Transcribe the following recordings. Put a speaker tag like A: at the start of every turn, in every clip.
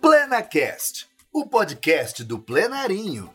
A: PlenaCast, o podcast do Plenarinho.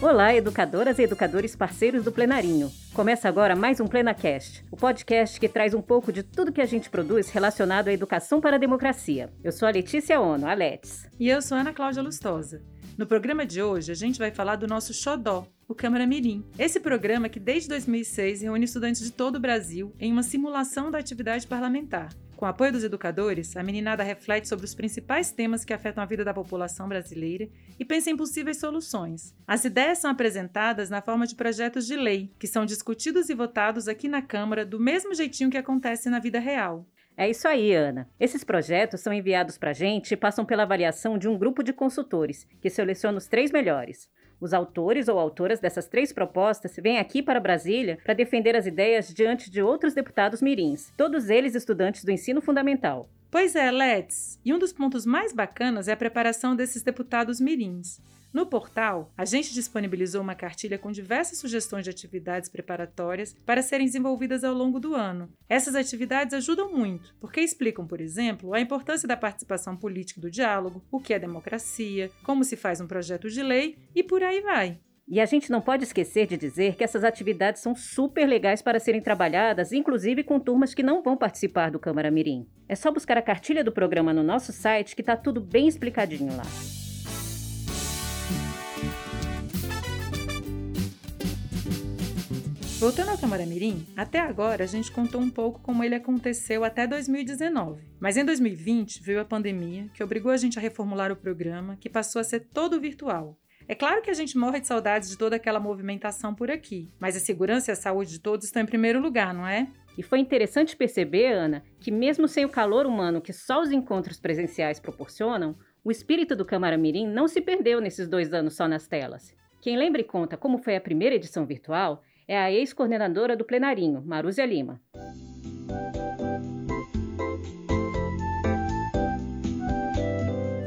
B: Olá, educadoras e educadores parceiros do Plenarinho. Começa agora mais um PlenaCast, o podcast que traz um pouco de tudo que a gente produz relacionado à educação para a democracia. Eu sou a Letícia Ono, a Letes.
C: E eu sou a Ana Cláudia Lustosa. No programa de hoje, a gente vai falar do nosso xodó, o Câmara Mirim. Esse programa que desde 2006 reúne estudantes de todo o Brasil em uma simulação da atividade parlamentar. Com o apoio dos educadores, a meninada reflete sobre os principais temas que afetam a vida da população brasileira e pensa em possíveis soluções. As ideias são apresentadas na forma de projetos de lei, que são discutidos e votados aqui na Câmara do mesmo jeitinho que acontece na vida real.
B: É isso aí, Ana. Esses projetos são enviados para a gente e passam pela avaliação de um grupo de consultores, que seleciona os três melhores. Os autores ou autoras dessas três propostas vêm aqui para Brasília para defender as ideias diante de outros deputados mirins, todos eles estudantes do ensino fundamental.
C: Pois é, Let's. E um dos pontos mais bacanas é a preparação desses deputados mirins. No portal, a gente disponibilizou uma cartilha com diversas sugestões de atividades preparatórias para serem desenvolvidas ao longo do ano. Essas atividades ajudam muito, porque explicam, por exemplo, a importância da participação política do diálogo, o que é democracia, como se faz um projeto de lei e por aí vai.
B: E a gente não pode esquecer de dizer que essas atividades são super legais para serem trabalhadas, inclusive com turmas que não vão participar do Câmara Mirim. É só buscar a cartilha do programa no nosso site que está tudo bem explicadinho lá.
C: Voltando ao Tamaramirim, até agora a gente contou um pouco como ele aconteceu até 2019. Mas em 2020 veio a pandemia, que obrigou a gente a reformular o programa, que passou a ser todo virtual. É claro que a gente morre de saudades de toda aquela movimentação por aqui, mas a segurança e a saúde de todos estão em primeiro lugar, não é?
B: E foi interessante perceber, Ana, que mesmo sem o calor humano que só os encontros presenciais proporcionam, o espírito do Camaramirim não se perdeu nesses dois anos só nas telas. Quem lembra e conta como foi a primeira edição virtual é a ex-coordenadora do Plenarinho, Marúzia Lima.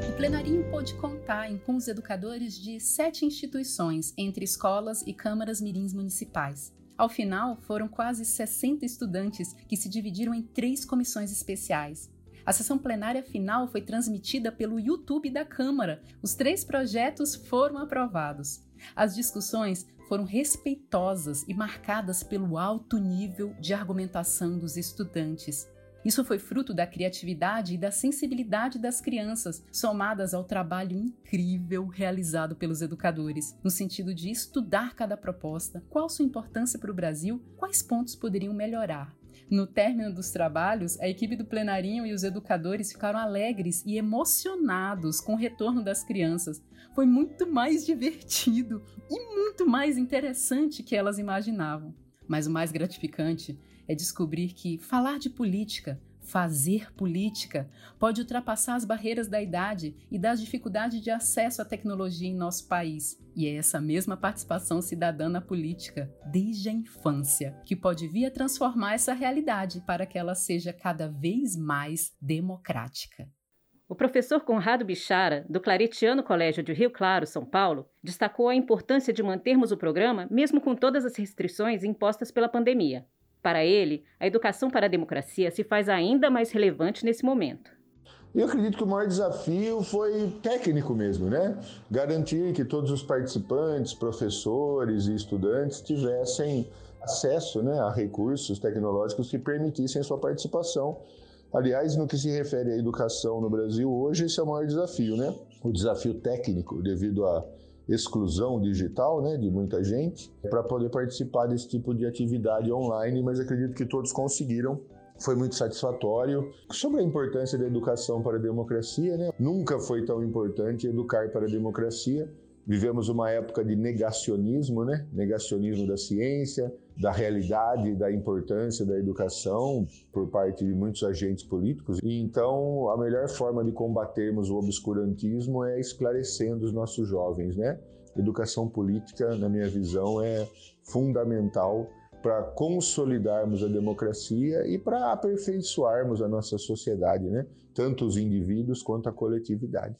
D: O Plenarinho pôde contar com os educadores de sete instituições, entre escolas e câmaras mirins municipais. Ao final, foram quase 60 estudantes que se dividiram em três comissões especiais. A sessão plenária final foi transmitida pelo YouTube da Câmara. Os três projetos foram aprovados. As discussões foram respeitosas e marcadas pelo alto nível de argumentação dos estudantes. Isso foi fruto da criatividade e da sensibilidade das crianças, somadas ao trabalho incrível realizado pelos educadores, no sentido de estudar cada proposta, qual sua importância para o Brasil, quais pontos poderiam melhorar. No término dos trabalhos, a equipe do plenarinho e os educadores ficaram alegres e emocionados com o retorno das crianças, foi muito mais divertido e muito mais interessante que elas imaginavam. Mas o mais gratificante é descobrir que falar de política, fazer política, pode ultrapassar as barreiras da idade e das dificuldades de acesso à tecnologia em nosso país. E é essa mesma participação cidadã na política, desde a infância, que pode vir a transformar essa realidade para que ela seja cada vez mais democrática.
B: O professor Conrado Bichara, do Claretiano Colégio de Rio Claro, São Paulo, destacou a importância de mantermos o programa mesmo com todas as restrições impostas pela pandemia. Para ele, a educação para a democracia se faz ainda mais relevante nesse momento.
E: Eu acredito que o maior desafio foi técnico mesmo, né? Garantir que todos os participantes, professores e estudantes tivessem acesso né, a recursos tecnológicos que permitissem a sua participação Aliás, no que se refere à educação no Brasil hoje, esse é o maior desafio, né? O desafio técnico, devido à exclusão digital, né, de muita gente, para poder participar desse tipo de atividade online, mas acredito que todos conseguiram. Foi muito satisfatório. Sobre a importância da educação para a democracia, né? Nunca foi tão importante educar para a democracia Vivemos uma época de negacionismo, né? Negacionismo da ciência, da realidade, da importância da educação por parte de muitos agentes políticos. E então, a melhor forma de combatermos o obscurantismo é esclarecendo os nossos jovens, né? Educação política, na minha visão, é fundamental para consolidarmos a democracia e para aperfeiçoarmos a nossa sociedade, né? Tanto os indivíduos quanto a coletividade.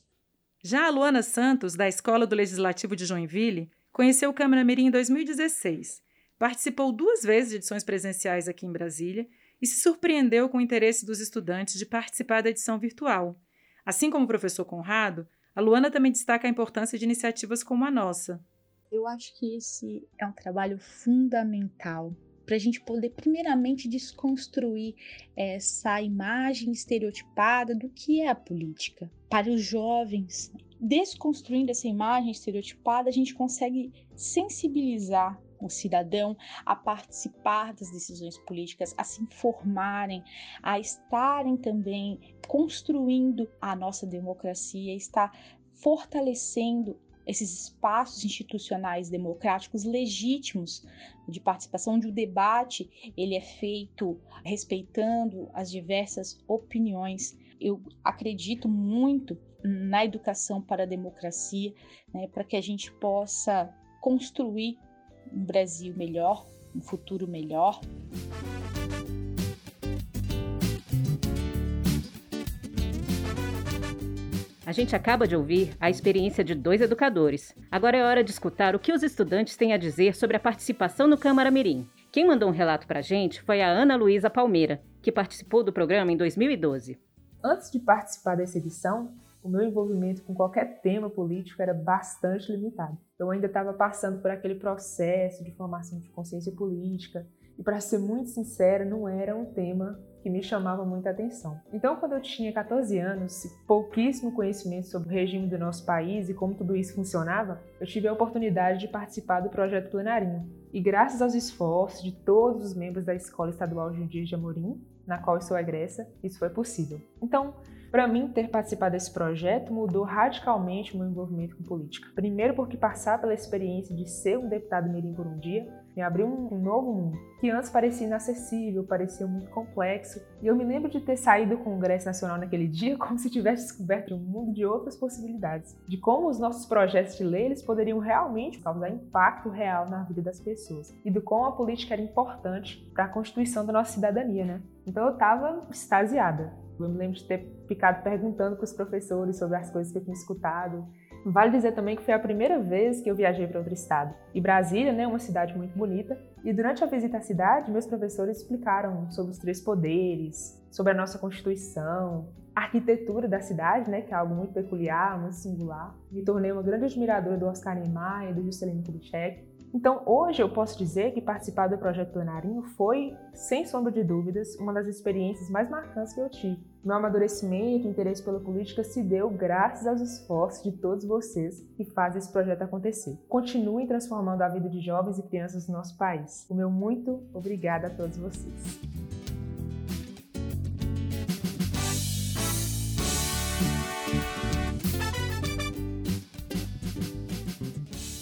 C: Já a Luana Santos, da Escola do Legislativo de Joinville, conheceu o Câmara Mirim em 2016 participou duas vezes de edições presenciais aqui em Brasília e se surpreendeu com o interesse dos estudantes de participar da edição virtual. Assim como o professor Conrado, a Luana também destaca a importância de iniciativas como a nossa.
F: Eu acho que esse é um trabalho fundamental para a gente poder, primeiramente, desconstruir essa imagem estereotipada do que é a política. Para os jovens, desconstruindo essa imagem estereotipada, a gente consegue sensibilizar o cidadão a participar das decisões políticas, a se informarem, a estarem também construindo a nossa democracia, está fortalecendo esses espaços institucionais democráticos legítimos de participação, onde o debate ele é feito respeitando as diversas opiniões. Eu acredito muito na educação para a democracia, né, para que a gente possa construir um Brasil melhor, um futuro melhor.
B: A gente acaba de ouvir a experiência de dois educadores. Agora é hora de escutar o que os estudantes têm a dizer sobre a participação no Câmara Mirim. Quem mandou um relato para a gente foi a Ana Luísa Palmeira, que participou do programa em 2012.
G: Antes de participar dessa edição, o meu envolvimento com qualquer tema político era bastante limitado. Eu ainda estava passando por aquele processo de formação de consciência política e, para ser muito sincera, não era um tema que me chamava muita atenção. Então, quando eu tinha 14 anos pouquíssimo conhecimento sobre o regime do nosso país e como tudo isso funcionava, eu tive a oportunidade de participar do projeto Plenarinho. E graças aos esforços de todos os membros da Escola Estadual Judias de Amorim, na qual eu sou egressa, isso foi possível. Então, para mim, ter participado desse projeto mudou radicalmente o meu envolvimento com política. Primeiro, porque passar pela experiência de ser um deputado mirim por um dia me abriu um, novo mundo, que antes parecia inacessível, parecia muito complexo. E eu me lembro de ter saído do Congresso Nacional naquele dia como se tivesse descoberto um mundo de outras possibilidades, de como os nossos projetos de lei eles poderiam realmente causar impacto real na vida das pessoas e do como a política era importante para a constituição da nossa cidadania, né? Então eu estava extasiada. Eu me lembro de ter ficado perguntando para os professores sobre as coisas que eu tinha escutado. Vale dizer também que foi a primeira vez que eu viajei para outro estado. E Brasília né, é uma cidade muito bonita. E durante a visita à cidade, meus professores explicaram sobre os três poderes, sobre a nossa Constituição, a arquitetura da cidade, né, que é algo muito peculiar, muito singular. Me tornei uma grande admiradora do Oscar Niemeyer e do Juscelino Kubitschek. Então, hoje eu posso dizer que participar do projeto Plenarinho foi, sem sombra de dúvidas, uma das experiências mais marcantes que eu tive. Meu amadurecimento e interesse pela política se deu graças aos esforços de todos vocês que fazem esse projeto acontecer. Continuem transformando a vida de jovens e crianças do nosso país. O meu muito obrigada a todos vocês.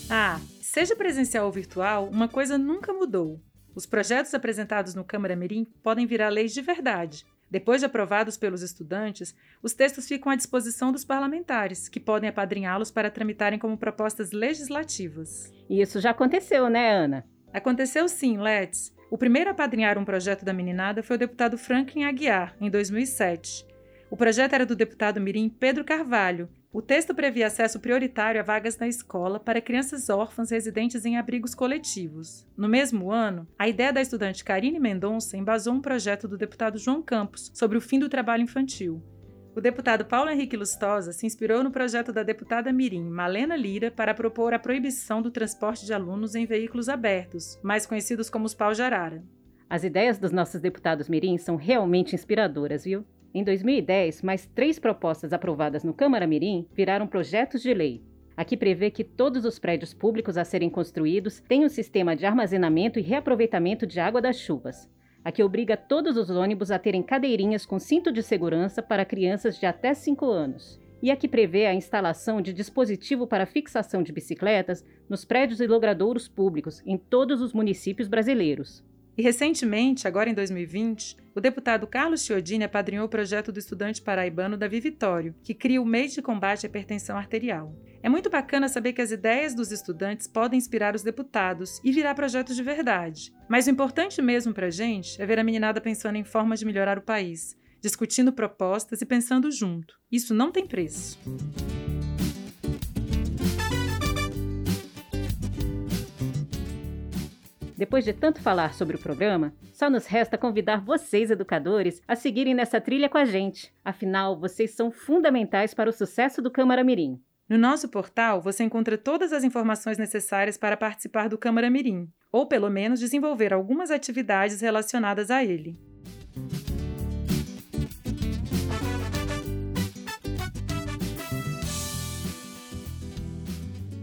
C: Ah, Seja presencial ou virtual, uma coisa nunca mudou. Os projetos apresentados no Câmara Mirim podem virar leis de verdade. Depois de aprovados pelos estudantes, os textos ficam à disposição dos parlamentares, que podem apadrinhá-los para tramitarem como propostas legislativas.
B: E isso já aconteceu, né, Ana?
C: Aconteceu sim, Let's. O primeiro a apadrinhar um projeto da meninada foi o deputado Franklin Aguiar, em 2007. O projeto era do deputado Mirim Pedro Carvalho, o texto previa acesso prioritário a vagas na escola para crianças órfãs residentes em abrigos coletivos. No mesmo ano, a ideia da estudante Karine Mendonça embasou um projeto do deputado João Campos sobre o fim do trabalho infantil. O deputado Paulo Henrique Lustosa se inspirou no projeto da deputada Mirim Malena Lira para propor a proibição do transporte de alunos em veículos abertos, mais conhecidos como os pau de arara.
B: As ideias dos nossos deputados Mirim são realmente inspiradoras, viu? Em 2010, mais três propostas aprovadas no Câmara Mirim viraram projetos de lei. Aqui prevê que todos os prédios públicos a serem construídos tenham um sistema de armazenamento e reaproveitamento de água das chuvas. Aqui obriga todos os ônibus a terem cadeirinhas com cinto de segurança para crianças de até 5 anos. E aqui prevê a instalação de dispositivo para fixação de bicicletas nos prédios e logradouros públicos em todos os municípios brasileiros.
C: E recentemente, agora em 2020, o deputado Carlos Chiodini apadrinhou o projeto do estudante paraibano Davi Vitório, que cria o mês de combate à hipertensão arterial. É muito bacana saber que as ideias dos estudantes podem inspirar os deputados e virar projetos de verdade. Mas o importante mesmo para a gente é ver a meninada pensando em formas de melhorar o país, discutindo propostas e pensando junto. Isso não tem preço.
B: Depois de tanto falar sobre o programa, só nos resta convidar vocês, educadores, a seguirem nessa trilha com a gente. Afinal, vocês são fundamentais para o sucesso do Câmara Mirim.
C: No nosso portal, você encontra todas as informações necessárias para participar do Câmara Mirim, ou pelo menos desenvolver algumas atividades relacionadas a ele.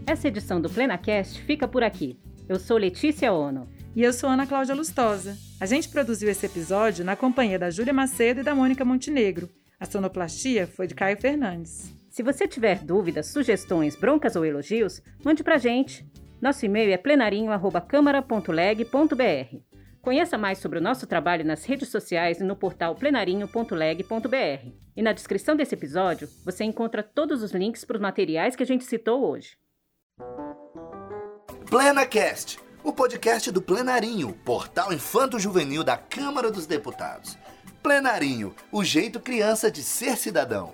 B: Essa edição do PlenaCast fica por aqui. Eu sou Letícia Ono.
C: E eu sou Ana Cláudia Lustosa. A gente produziu esse episódio na companhia da Júlia Macedo e da Mônica Montenegro. A sonoplastia foi de Caio Fernandes.
B: Se você tiver dúvidas, sugestões, broncas ou elogios, mande pra gente. Nosso e-mail é plenarinho.câmara.leg.br. Conheça mais sobre o nosso trabalho nas redes sociais e no portal plenarinho.leg.br. E na descrição desse episódio, você encontra todos os links para os materiais que a gente citou hoje.
A: PlenaCast, o podcast do Plenarinho, portal infanto-juvenil da Câmara dos Deputados. Plenarinho, o jeito criança de ser cidadão.